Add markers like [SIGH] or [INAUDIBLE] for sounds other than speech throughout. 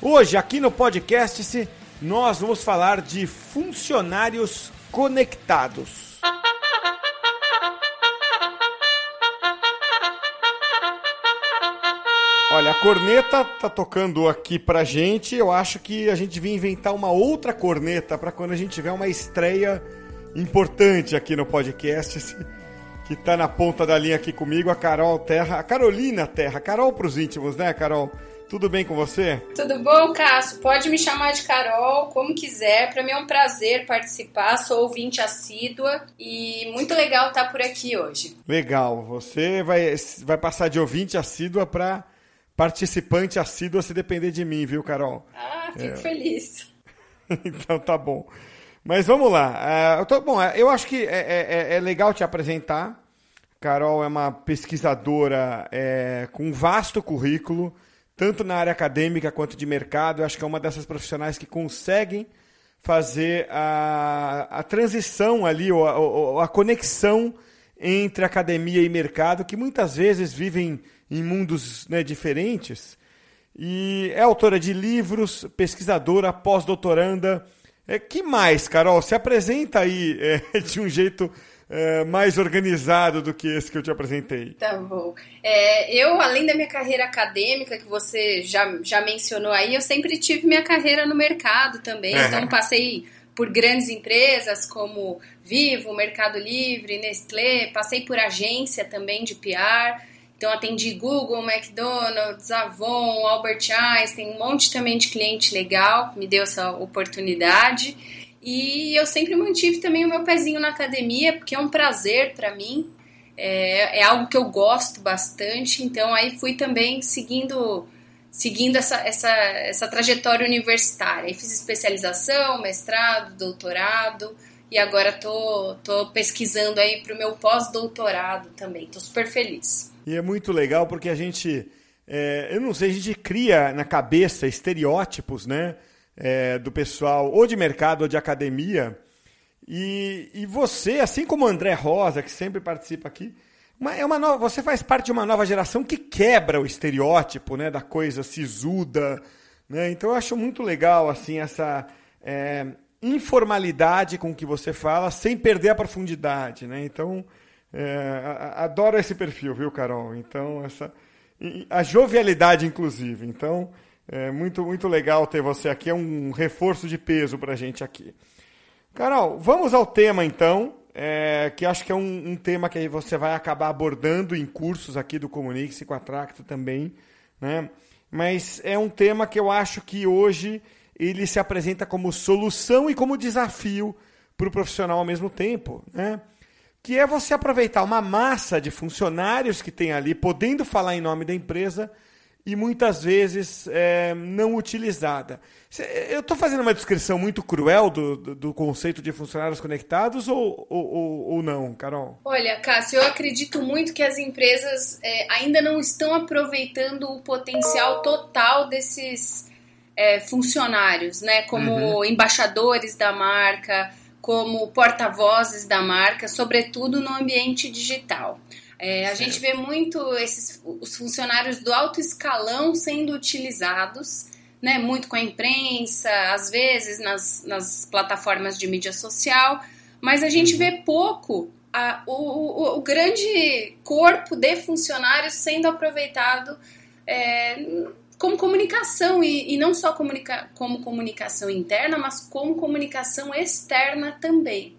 Hoje, aqui no podcast, nós vamos falar de funcionários conectados. Olha, a corneta tá tocando aqui pra gente. Eu acho que a gente devia inventar uma outra corneta para quando a gente tiver uma estreia importante aqui no podcast. Que tá na ponta da linha aqui comigo, a Carol Terra, a Carolina Terra. Carol pros íntimos, né, Carol? Tudo bem com você? Tudo bom, Cássio? Pode me chamar de Carol, como quiser. Para mim é um prazer participar. Sou ouvinte assídua e muito legal estar por aqui hoje. Legal. Você vai, vai passar de ouvinte assídua para participante assídua se depender de mim, viu, Carol? Ah, fico é. feliz. [LAUGHS] então tá bom. Mas vamos lá. Uh, tô, bom, eu acho que é, é, é, legal te apresentar. Carol é uma pesquisadora é, com um vasto currículo tanto na área acadêmica quanto de mercado. Eu acho que é uma dessas profissionais que conseguem fazer a, a transição ali, ou a, ou a conexão entre academia e mercado, que muitas vezes vivem em mundos né, diferentes. E é autora de livros, pesquisadora, pós-doutoranda. É, que mais, Carol? Se apresenta aí é, [LAUGHS] de um jeito é, mais organizado do que esse que eu te apresentei. Tá bom. É, eu, além da minha carreira acadêmica, que você já, já mencionou aí, eu sempre tive minha carreira no mercado também. Uhum. Então, passei por grandes empresas como Vivo, Mercado Livre, Nestlé, passei por agência também de PR. Então, atendi Google, McDonald's, Avon, Albert Einstein, um monte também de cliente legal, me deu essa oportunidade. E eu sempre mantive também o meu pezinho na academia, porque é um prazer para mim, é, é, algo que eu gosto bastante. Então aí fui também seguindo seguindo essa, essa, essa trajetória universitária. Aí fiz especialização, mestrado, doutorado e agora tô, tô pesquisando aí para o meu pós-doutorado também. Tô super feliz. E é muito legal porque a gente, é, eu não sei, a gente cria na cabeça estereótipos, né? É, do pessoal ou de mercado ou de academia. E, e você, assim como o André Rosa, que sempre participa aqui, uma, é uma nova, você faz parte de uma nova geração que quebra o estereótipo né, da coisa sisuda. Né? Então eu acho muito legal assim essa é, informalidade com que você fala, sem perder a profundidade. Né? Então, é, adoro esse perfil, viu, Carol? Então, essa, a jovialidade, inclusive. Então, é muito, muito legal ter você aqui, é um reforço de peso para a gente aqui. Carol, vamos ao tema então, é, que acho que é um, um, tema que você vai acabar abordando em cursos aqui do Comunix e com a Tracto também, né? Mas é um tema que eu acho que hoje ele se apresenta como solução e como desafio para o profissional ao mesmo tempo, né? Que é você aproveitar uma massa de funcionários que tem ali, podendo falar em nome da empresa, e muitas vezes é, não utilizada. Eu estou fazendo uma descrição muito cruel do, do, do conceito de funcionários conectados ou, ou, ou, não, Carol? Olha, Cássio, eu acredito muito que as empresas é, ainda não estão aproveitando o potencial total desses é, funcionários, né? Como uhum. embaixadores da marca, como porta-vozes da marca, sobretudo no ambiente digital. É, a gente vê muito esses, os funcionários do alto escalão sendo utilizados, né, muito com a imprensa, às vezes nas, nas plataformas de mídia social, mas a gente uhum. vê pouco a, o, o, o, grande corpo de funcionários sendo aproveitado é, como comunicação, e, e não só comunica, como comunicação interna, mas como comunicação externa também.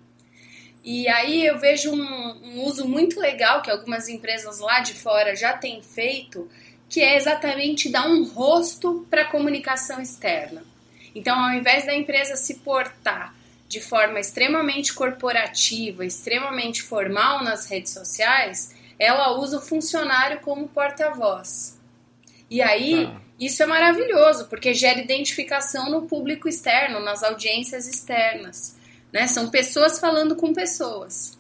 E aí eu vejo um, um, uso muito legal que algumas empresas lá de fora já têm feito, que é exatamente dar um rosto para a comunicação externa. Então, ao invés da empresa se portar de forma extremamente corporativa, extremamente formal nas redes sociais, ela usa o funcionário como porta-voz. E aí, ah. isso é maravilhoso, porque gera identificação no público externo, nas audiências externas. Né? São pessoas falando com pessoas.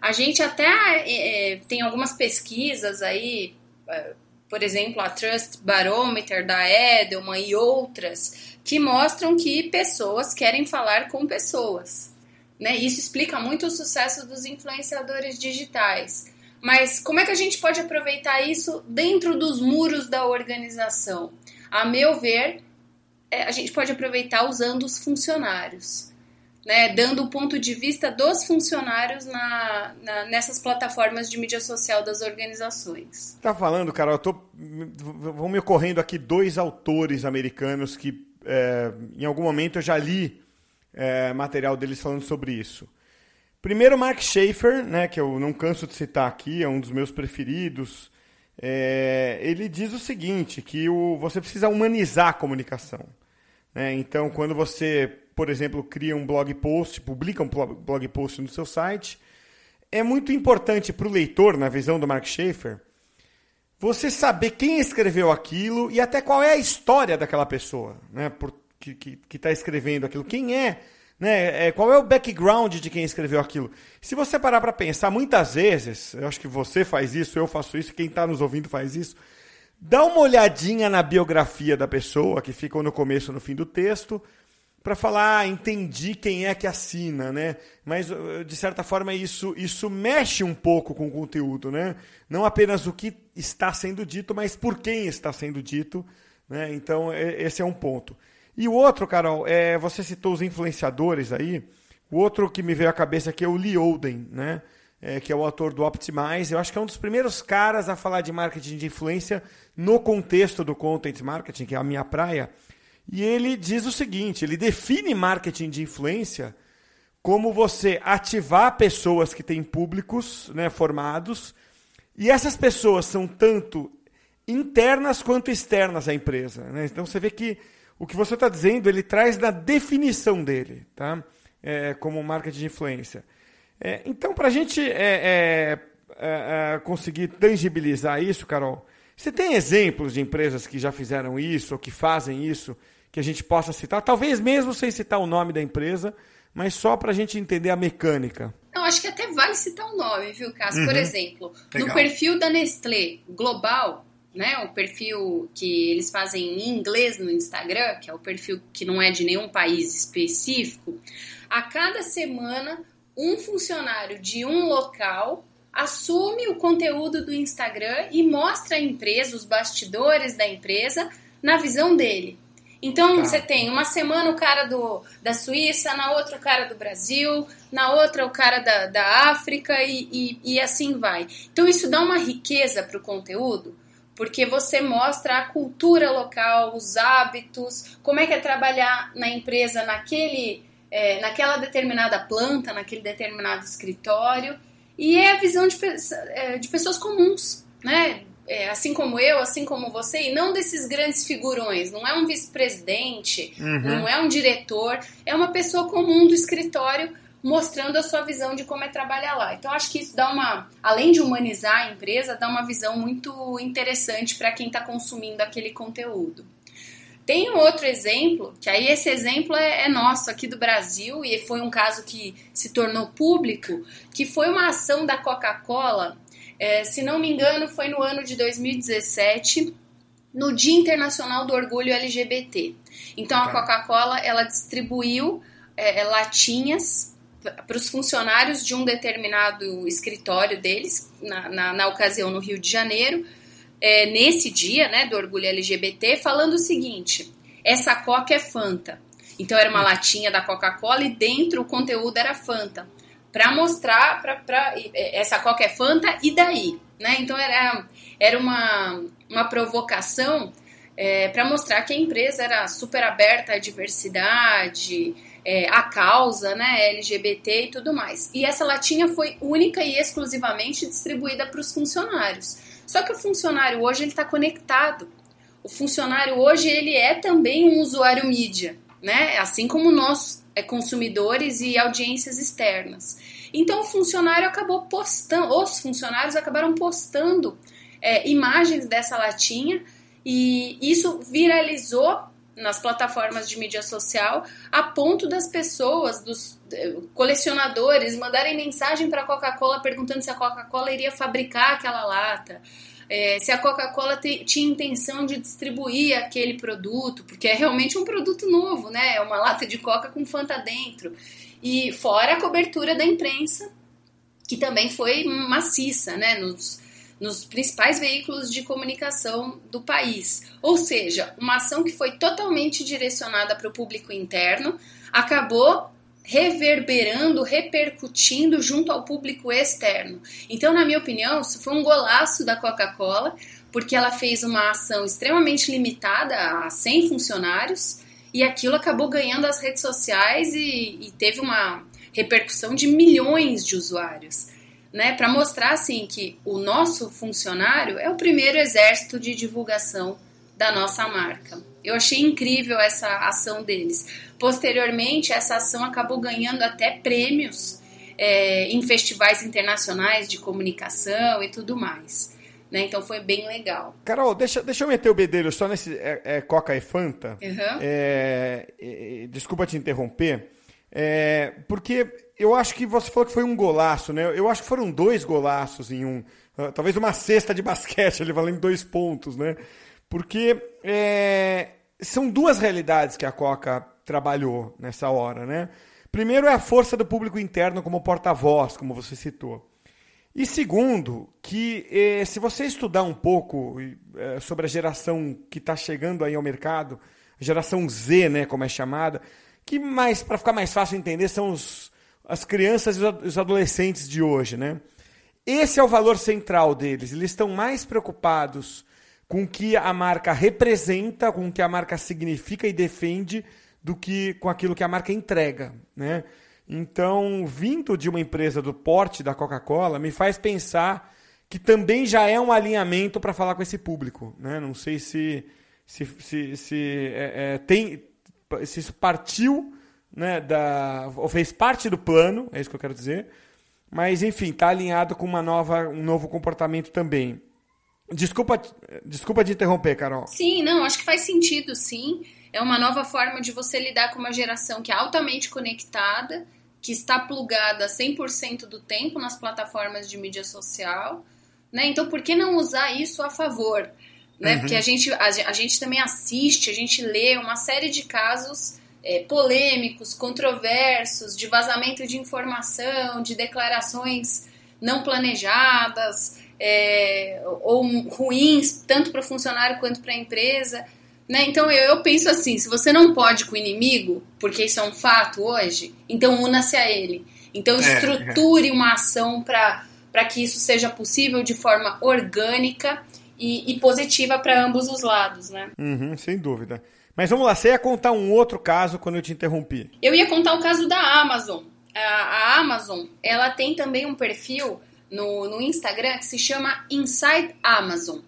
A gente até é, tem algumas pesquisas aí, é, por exemplo, a Trust Barometer da Edelman e outras, que mostram que pessoas querem falar com pessoas. Né? Isso explica muito o sucesso dos influenciadores digitais. Mas como é que a gente pode aproveitar isso dentro dos muros da organização? A meu ver, é, a gente pode aproveitar usando os funcionários né, dando o ponto de vista dos funcionários na, na, nessas plataformas de mídia social das organizações. Tá falando, Carol, eu tô, vão me ocorrendo aqui dois autores americanos que é, em algum momento eu já li é, material deles falando sobre isso. Primeiro, Mark Schaefer, né, que eu não canso de citar aqui, é um dos meus preferidos. É, ele diz o seguinte, que o, você precisa humanizar a comunicação. Né? Então, quando você por exemplo, cria um blog post, publica um blog post no seu site, é muito importante para o leitor, na visão do Mark Schaefer, você saber quem escreveu aquilo e até qual é a história daquela pessoa, né? Por, que está escrevendo aquilo. Quem é, né? É, qual é o background de quem escreveu aquilo? Se você parar para pensar, muitas vezes, eu acho que você faz isso, eu faço isso, quem está nos ouvindo faz isso. Dá uma olhadinha na biografia da pessoa, que fica no começo no fim do texto para falar, ah, entendi quem é que assina, né? Mas uh, de certa forma isso isso mexe um pouco com o conteúdo, né? Não apenas o que está sendo dito, mas por quem está sendo dito, né? Então esse é um ponto. E o outro, Carol, é, você citou os influenciadores aí. O outro que me veio à cabeça aqui é o Lee Olden, né? É, que é o autor do Optimize. Eu acho que é um dos primeiros caras a falar de marketing de influência no contexto do content marketing, que é a minha praia. E ele diz o seguinte: ele define marketing de influência como você ativar pessoas que têm públicos né, formados, e essas pessoas são tanto internas quanto externas à empresa. Né? Então você vê que o que você está dizendo ele traz na definição dele, tá? É, como marketing de influência. É, então, para a gente é, é, é, é, conseguir tangibilizar isso, Carol, você tem exemplos de empresas que já fizeram isso ou que fazem isso? Que a gente possa citar, talvez mesmo sem citar o nome da empresa, mas só para a gente entender a mecânica. Não, acho que até vale citar o nome, viu, Cássio? Uhum. Por exemplo, Legal. no perfil da Nestlé Global, né, o perfil que eles fazem em inglês no Instagram, que é o perfil que não é de nenhum país específico, a cada semana um funcionário de um local assume o conteúdo do Instagram e mostra a empresa, os bastidores da empresa, na visão dele. Então tá. você tem uma semana o cara do, da Suíça, na outra o cara do Brasil, na outra o cara da, da África e, e, e assim vai. Então isso dá uma riqueza para o conteúdo, porque você mostra a cultura local, os hábitos, como é que é trabalhar na empresa naquele, é, naquela determinada planta, naquele determinado escritório. E é a visão de, é, de pessoas comuns, né? É, assim como eu, assim como você, e não desses grandes figurões. Não é um vice-presidente, uhum. não é um diretor, é uma pessoa comum do escritório mostrando a sua visão de como é trabalhar lá. Então, acho que isso dá uma, além de humanizar a empresa, dá uma visão muito interessante para quem está consumindo aquele conteúdo. Tem um outro exemplo, que aí esse exemplo é, é, nosso aqui do Brasil e foi um caso que se tornou público, que foi uma ação da Coca-Cola é, se não me engano, foi no ano de 2017, no Dia Internacional do Orgulho LGBT. Então a tá. Coca-Cola ela distribuiu é, é latinhas para os funcionários de um determinado escritório deles, na, na, na ocasião no Rio de Janeiro, é, nesse dia né, do orgulho LGBT, falando o seguinte: essa Coca é Fanta. Então era uma hum. latinha da Coca-Cola e dentro o conteúdo era Fanta para mostrar para é, essa qualquer é Fanta e daí, né? Então era, era uma, uma provocação é, para mostrar que a empresa era super aberta à diversidade, é, à causa, né, LGBT e tudo mais. E essa latinha foi única e exclusivamente distribuída para os funcionários. Só que o funcionário hoje ele está conectado. O funcionário hoje ele é também um usuário mídia, né? Assim como nós é, consumidores e audiências externas. Então o funcionário acabou postando, os funcionários acabaram postando é, imagens dessa latinha e isso viralizou nas plataformas de mídia social, a ponto das pessoas, dos eh, colecionadores, mandarem mensagem para a Coca-Cola perguntando se a Coca-Cola iria fabricar aquela lata. É, se a Coca-Cola tinha intenção de distribuir aquele produto, porque é realmente um produto novo, né? É uma lata de Coca com Fanta dentro. E fora a cobertura da imprensa, que também foi maciça, né? Nos, nos principais veículos de comunicação do país. Ou seja, uma ação que foi totalmente direcionada para o público interno acabou reverberando, repercutindo junto ao público externo. Então, na minha opinião, isso foi um golaço da Coca-Cola, porque ela fez uma ação extremamente limitada a 100 funcionários e aquilo acabou ganhando as redes sociais e, e teve uma repercussão de milhões de usuários né, para mostrar assim que o nosso funcionário é o primeiro exército de divulgação da nossa marca. Eu achei incrível essa ação deles. Posteriormente, essa ação acabou ganhando até prêmios é, em festivais internacionais de comunicação e tudo mais. Né? Então foi bem legal. Carol, deixa, deixa eu meter o bedelho só nesse é, é, Coca e Fanta. Uhum. desculpa te interromper. É, porque eu acho que você falou que foi um golaço, né? Eu acho que foram dois golaços em um. Uh, talvez uma cesta de basquete, ele valendo dois pontos, né? Porque é, são duas realidades que a Coca trabalhou nessa hora, né? Primeiro é a força do público interno como porta-voz, como você citou. E segundo, que eh, se você estudar um pouco eh, sobre a geração que está chegando aí ao mercado, geração Z, né, como é chamada, que mais, para ficar mais fácil entender, são os, as crianças e os adolescentes de hoje, né? Esse é o valor central deles. Eles estão mais preocupados com que a marca representa, com que a marca significa e defende, do que com aquilo que a marca entrega, né? Então, vindo de uma empresa do porte da Coca-Cola, me faz pensar que também já é um alinhamento para falar com esse público, né? Não sei se se, se, se é, é, tem se isso partiu né, da, ou fez parte do plano, é isso que eu quero dizer. Mas, enfim, está alinhado com uma nova, um novo comportamento também. Desculpa, desculpa de interromper, Carol. Sim, não, acho que faz sentido, sim. É uma nova forma de você lidar com uma geração que é altamente conectada, que está plugada 100% do tempo nas plataformas de mídia social. Né? Então, por que não usar isso a favor? Né? Uhum. Porque a gente, a, a gente também assiste, a gente lê uma série de casos é, polêmicos, controversos, de vazamento de informação, de declarações não planejadas é, ou ruins, tanto para o funcionário quanto para a empresa. Né? Então eu, eu, penso assim: se você não pode com o inimigo, porque isso é um fato hoje, então una-se a ele. Então é, estruture é. uma ação para que isso seja possível de forma orgânica e, e positiva para ambos os lados, né? Uhum, sem dúvida. Mas vamos lá, você ia contar um outro caso quando eu te interrompi. Eu ia contar o caso da Amazon. A, a Amazon, ela tem também um perfil no, no Instagram que se chama Inside Amazon.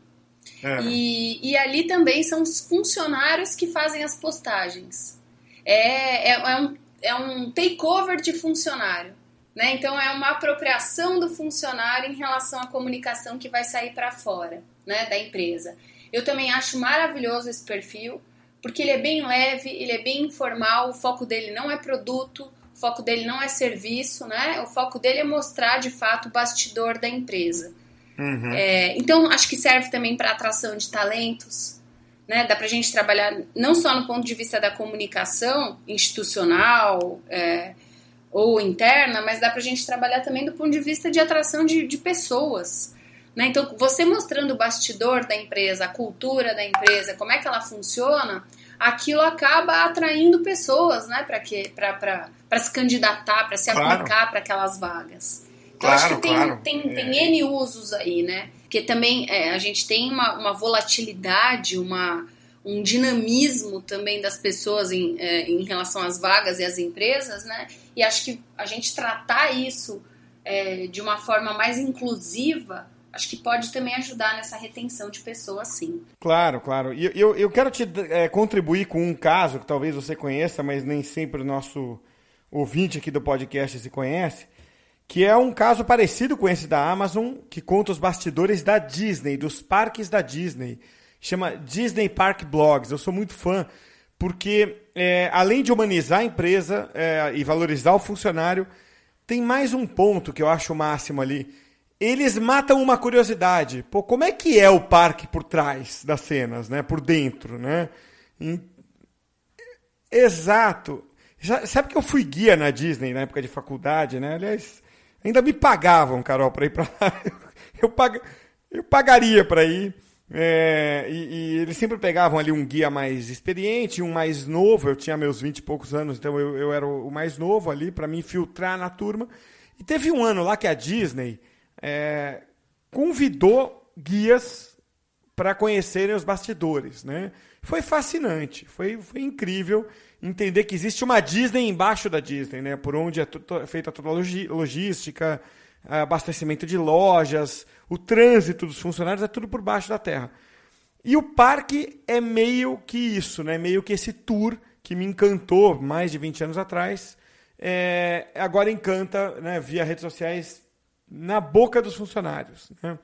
É. E, e ali também são os funcionários que fazem as postagens. É, é, é um, é um takeover de funcionário. Né? Então é uma apropriação do funcionário em relação à comunicação que vai sair para fora né, da empresa. Eu também acho maravilhoso esse perfil, porque ele é bem leve, ele é bem informal, o foco dele não é produto, o foco dele não é serviço, né? O foco dele é mostrar de fato o bastidor da empresa. Uhum. É, então acho que serve também para atração de talentos, né? Dá para a gente trabalhar não só no ponto de vista da comunicação institucional é, ou interna, mas dá para a gente trabalhar também do ponto de vista de atração de, de pessoas. Né? Então, você mostrando o bastidor da empresa, a cultura da empresa, como é que ela funciona, aquilo acaba atraindo pessoas né? para se candidatar, para se claro. aplicar para aquelas vagas. Então, claro, acho que tem, claro. tem, tem é. N usos aí, né? Porque também é, a gente tem uma, uma volatilidade, uma, um dinamismo também das pessoas em, é, em relação às vagas e às empresas, né? E acho que a gente tratar isso é, de uma forma mais inclusiva acho que pode também ajudar nessa retenção de pessoas, sim. Claro, claro. E eu, eu quero te é, contribuir com um caso que talvez você conheça, mas nem sempre o nosso ouvinte aqui do podcast se conhece, que é um caso parecido com esse da Amazon, que conta os bastidores da Disney, dos parques da Disney. Chama Disney Park Blogs. Eu sou muito fã, porque é, além de humanizar a empresa é, e valorizar o funcionário, tem mais um ponto que eu acho o máximo ali eles matam uma curiosidade. Pô, como é que é o parque por trás das cenas, né? Por dentro, né? Exato. Sabe que eu fui guia na Disney na época de faculdade, né? Aliás, ainda me pagavam, Carol, para ir para lá. [LAUGHS] Eu, pag... eu pagaria para ir. É, e, e, eles sempre pegavam ali um guia mais experiente, um mais novo. Eu tinha meus 20 e poucos anos, então eu, eu era o mais novo ali para me infiltrar na turma. E teve um ano lá que a Disney é, convidou guias para conhecerem os bastidores. Né? Foi fascinante, foi, foi incrível entender que existe uma Disney embaixo da Disney, né? por onde é feita toda a logística, abastecimento de lojas, o trânsito dos funcionários, é tudo por baixo da terra. E o parque é meio que isso, né? meio que esse tour que me encantou mais de 20 anos atrás, é, agora encanta né, via redes sociais na boca dos funcionários. Né?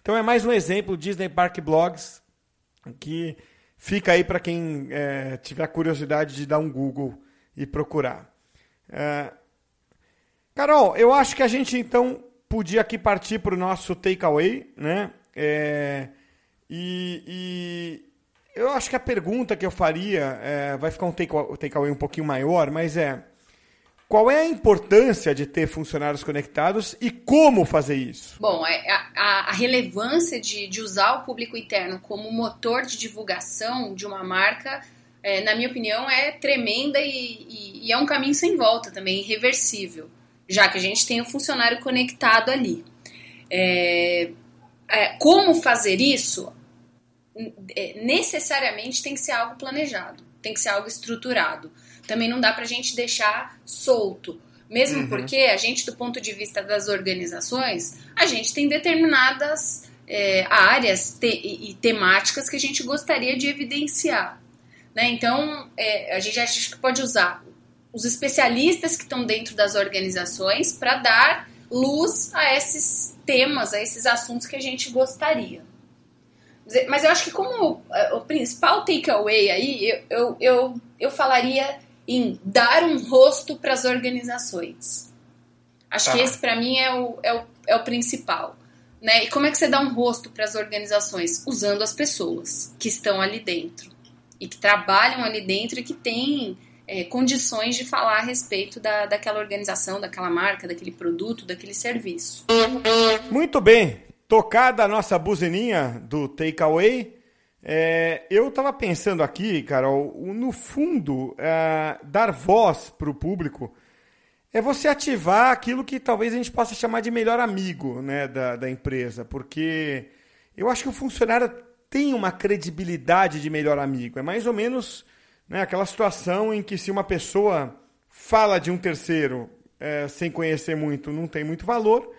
Então é mais um exemplo, Disney Park Blogs, que fica aí para quem é, tiver curiosidade de dar um Google e procurar. É... Carol, eu acho que a gente então podia aqui partir para o nosso takeaway, né? É... E, e, eu acho que a pergunta que eu faria é, vai ficar um takeaway um pouquinho maior, mas é qual é a importância de ter funcionários conectados e como fazer isso? Bom, é, a, a relevância de, de, usar o público interno como motor de divulgação de uma marca, é, na minha opinião, é tremenda e, e, e, é um caminho sem volta também, irreversível, já que a gente tem o funcionário conectado ali. É, é como fazer isso? É, necessariamente tem que ser algo planejado, tem que ser algo estruturado também não dá para a gente deixar solto. Mesmo uhum. porque a gente, do ponto de vista das organizações, a gente tem determinadas é, áreas te e temáticas que a gente gostaria de evidenciar. Né? Então, é, a gente acha que pode usar os especialistas que estão dentro das organizações para dar luz a esses temas, a esses assuntos que a gente gostaria. Mas eu acho que como é, o principal takeaway aí, eu, eu, eu, eu falaria em dar um rosto para as organizações. Acho tá. que esse para mim é o, é, o, é o principal. Né? E como é que você dá um rosto para as organizações? Usando as pessoas que estão ali dentro e que trabalham ali dentro e que têm é, condições de falar a respeito da, daquela organização, daquela marca, daquele produto, daquele serviço. Muito bem. Tocada a nossa buzininha do Takeaway, é, eu estava pensando aqui, Carol, no fundo, é, dar voz para o público é você ativar aquilo que talvez a gente possa chamar de melhor amigo né, da, da empresa, porque eu acho que o funcionário tem uma credibilidade de melhor amigo. É mais ou menos né, aquela situação em que se uma pessoa fala de um terceiro é, sem conhecer muito, não tem muito valor,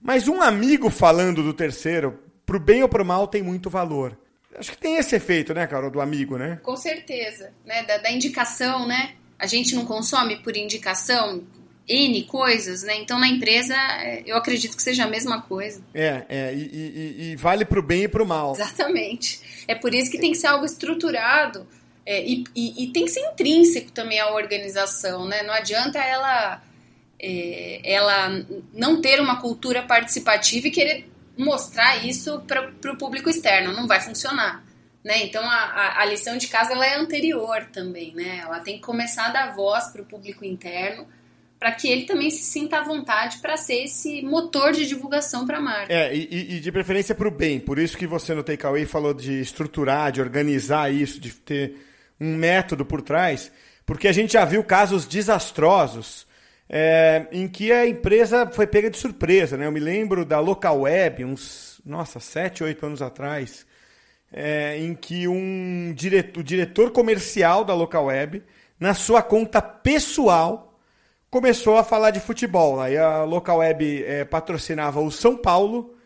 mas um amigo falando do terceiro, para o bem ou para o mal, tem muito valor. Acho que tem esse efeito, né, Carol, do amigo, né? Com certeza, né? Da, da indicação, né? A gente não consome por indicação N coisas, né? Então na empresa é, eu acredito que seja a mesma coisa. É, é e, e, e vale para o bem e para o mal. Exatamente. É por isso que tem que ser algo estruturado é, e, e, e, tem que ser intrínseco também à organização, né? Não adianta ela, é, ela não ter uma cultura participativa e querer mostrar isso para o público externo, não vai funcionar. Né? Então a, a, a, lição de casa ela é anterior também, né? Ela tem que começar a dar voz para o público interno para que ele também se sinta à vontade para ser esse motor de divulgação para a marca. É, e, e de preferência para o bem. Por isso que você no Takeaway falou de estruturar, de organizar isso, de ter um método por trás, porque a gente já viu casos desastrosos é, em que a empresa foi pega de surpresa. Né? Eu me lembro da Local Web, uns, nossa, sete, oito anos atrás, é, em que um diretor, o diretor comercial da Local Web, na sua conta pessoal, começou a falar de futebol. Aí a Local Web é, patrocinava o São Paulo,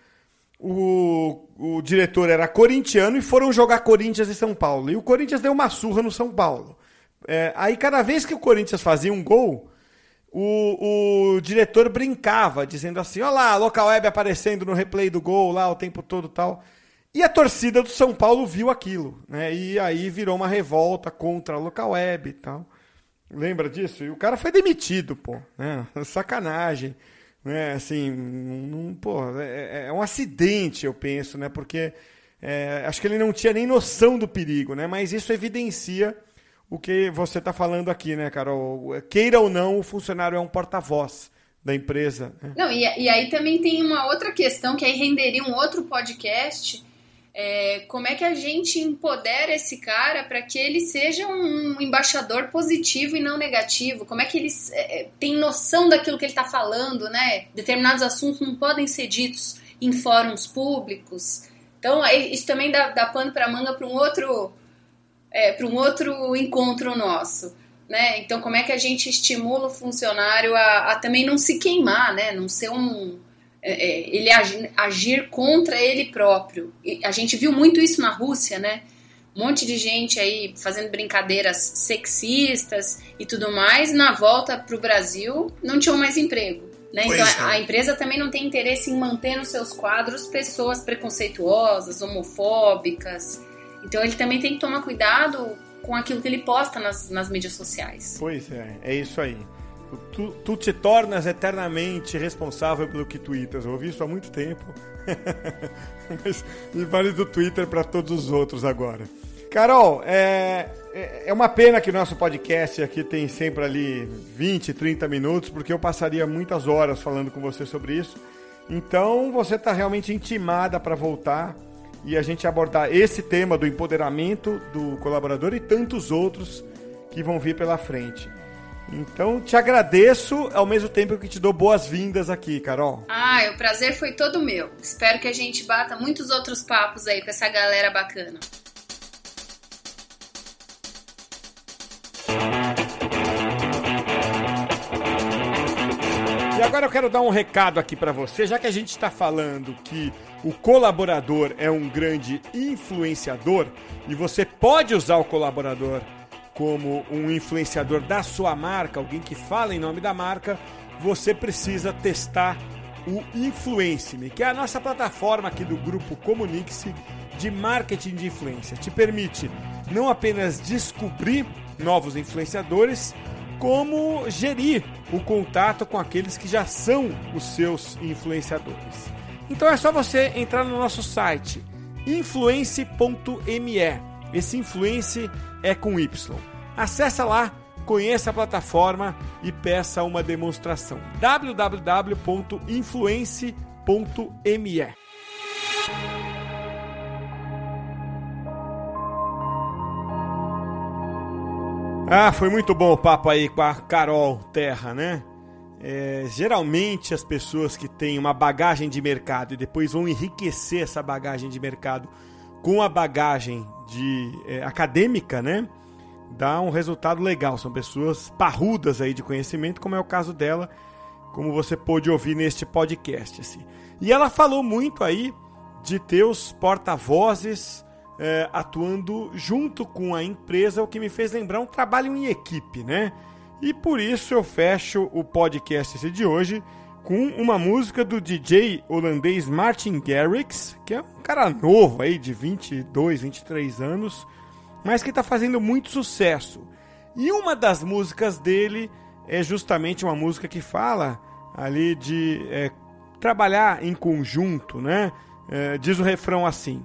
o, o diretor era corintiano e foram jogar Corinthians e São Paulo. E o Corinthians deu uma surra no São Paulo. É, aí cada vez que o Corinthians fazia um gol, o, o diretor brincava, dizendo assim: olha lá, local web aparecendo no replay do gol lá o tempo todo tal. E a torcida do São Paulo viu aquilo, né? E aí virou uma revolta contra a local web e tal. Lembra disso? E o cara foi demitido, pô, né? [LAUGHS] Sacanagem, né? Assim, um, pô, é, é, um acidente, eu penso, né? Porque é, acho que ele não tinha nem noção do perigo, né? Mas isso evidencia o que você está falando aqui, né, Carol? Queira ou não, o funcionário é um porta-voz da empresa. Né? Não, e, e, aí também tem uma outra questão que aí renderia um outro podcast. É, como é que a gente empodera esse cara para que ele seja um embaixador positivo e não negativo? Como é que ele é, tem noção daquilo que ele está falando, né? Determinados assuntos não podem ser ditos em fóruns públicos. Então, isso também dá, dá pano para manga para um outro é, para um outro encontro nosso. Né? Então, como é que a gente estimula o funcionário a, a também não se queimar, né? não ser um. É, é, ele agir, agir, contra ele próprio. E a gente viu muito isso na Rússia, né? Um monte de gente aí fazendo brincadeiras sexistas e tudo mais. Na volta para o Brasil, não tinham mais emprego. Né? Então, a, a empresa também não tem interesse em manter nos seus quadros pessoas preconceituosas, homofóbicas. Então ele também tem que tomar cuidado com aquilo que ele posta nas, nas mídias sociais. Pois é, é isso aí. Tu, tu te tornas eternamente responsável pelo que twitters. Eu ouvi isso há muito tempo. [LAUGHS] Mas me vale do Twitter para todos os outros agora. Carol, é, é, é uma pena que o nosso podcast aqui tem sempre ali 20, 30 minutos, porque eu passaria muitas horas falando com você sobre isso. Então você está realmente intimada para voltar e a gente abordar esse tema do empoderamento do colaborador e tantos outros que vão vir pela frente. Então, te agradeço ao mesmo tempo que te dou boas-vindas aqui, Carol. Ah, o prazer foi todo meu. Espero que a gente bata muitos outros papos aí com essa galera bacana. Agora eu quero dar um recado aqui para você, já que a gente está falando que o colaborador é um grande influenciador e você pode usar o colaborador como um influenciador da sua marca, alguém que fala em nome da marca, você precisa testar o Influence-me, que é a nossa plataforma aqui do grupo Comunique-se de marketing de influência. Te permite não apenas descobrir novos influenciadores, como gerir o contato com aqueles que já são os seus influenciadores. Então é só você entrar no nosso site influence.me. Esse influence é com Y. Acesse lá, conheça a plataforma e peça uma demonstração. www.influence.me. Ah, foi muito bom o papo aí com a Carol Terra, né? É, geralmente as pessoas que têm uma bagagem de mercado e depois vão enriquecer essa bagagem de mercado com a bagagem de é, acadêmica, né? Dá um resultado legal. São pessoas parrudas aí de conhecimento, como é o caso dela, como você pôde ouvir neste podcast. Assim. E ela falou muito aí de ter os porta-vozes é, atuando junto com a empresa, o que me fez lembrar um trabalho em equipe, né? E por isso eu fecho o podcast de hoje com uma música do DJ holandês Martin Garrix, que é um cara novo aí de 22, 23 anos, mas que está fazendo muito sucesso. E uma das músicas dele é justamente uma música que fala ali de é, trabalhar em conjunto, né? É, diz o refrão assim: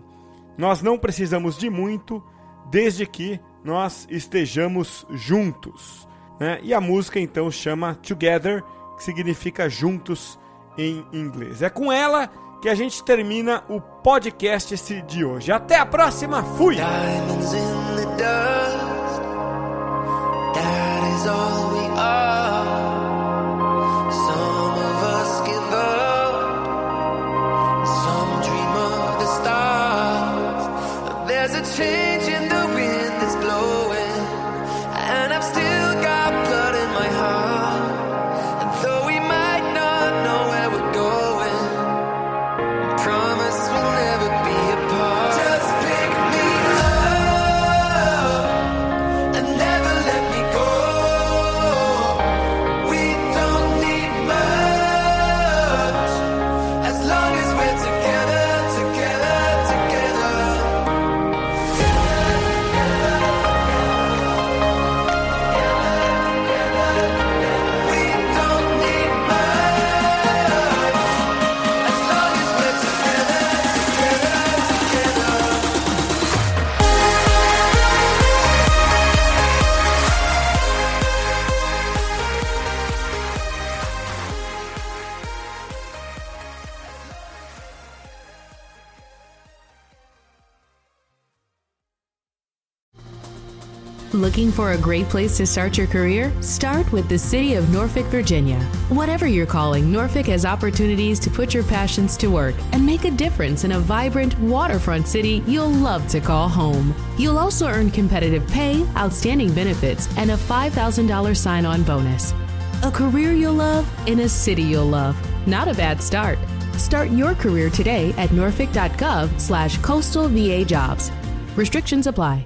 Nós não precisamos de muito, desde que nós estejamos juntos. Né? E a música então chama Together, que significa juntos em inglês. É com ela que a gente termina o podcast de hoje. Até a próxima, fui! change for a great place to start your career? Start with the City of Norfolk, Virginia. Whatever you're calling, Norfolk has opportunities to put your passions to work and make a difference in a vibrant waterfront city you'll love to call home. You'll also earn competitive pay, outstanding benefits, and a $5,000 sign on bonus. A career you'll love in a city you'll love. Not a bad start. Start your career today at norfolk.gov slash coastal VA jobs. Restrictions apply.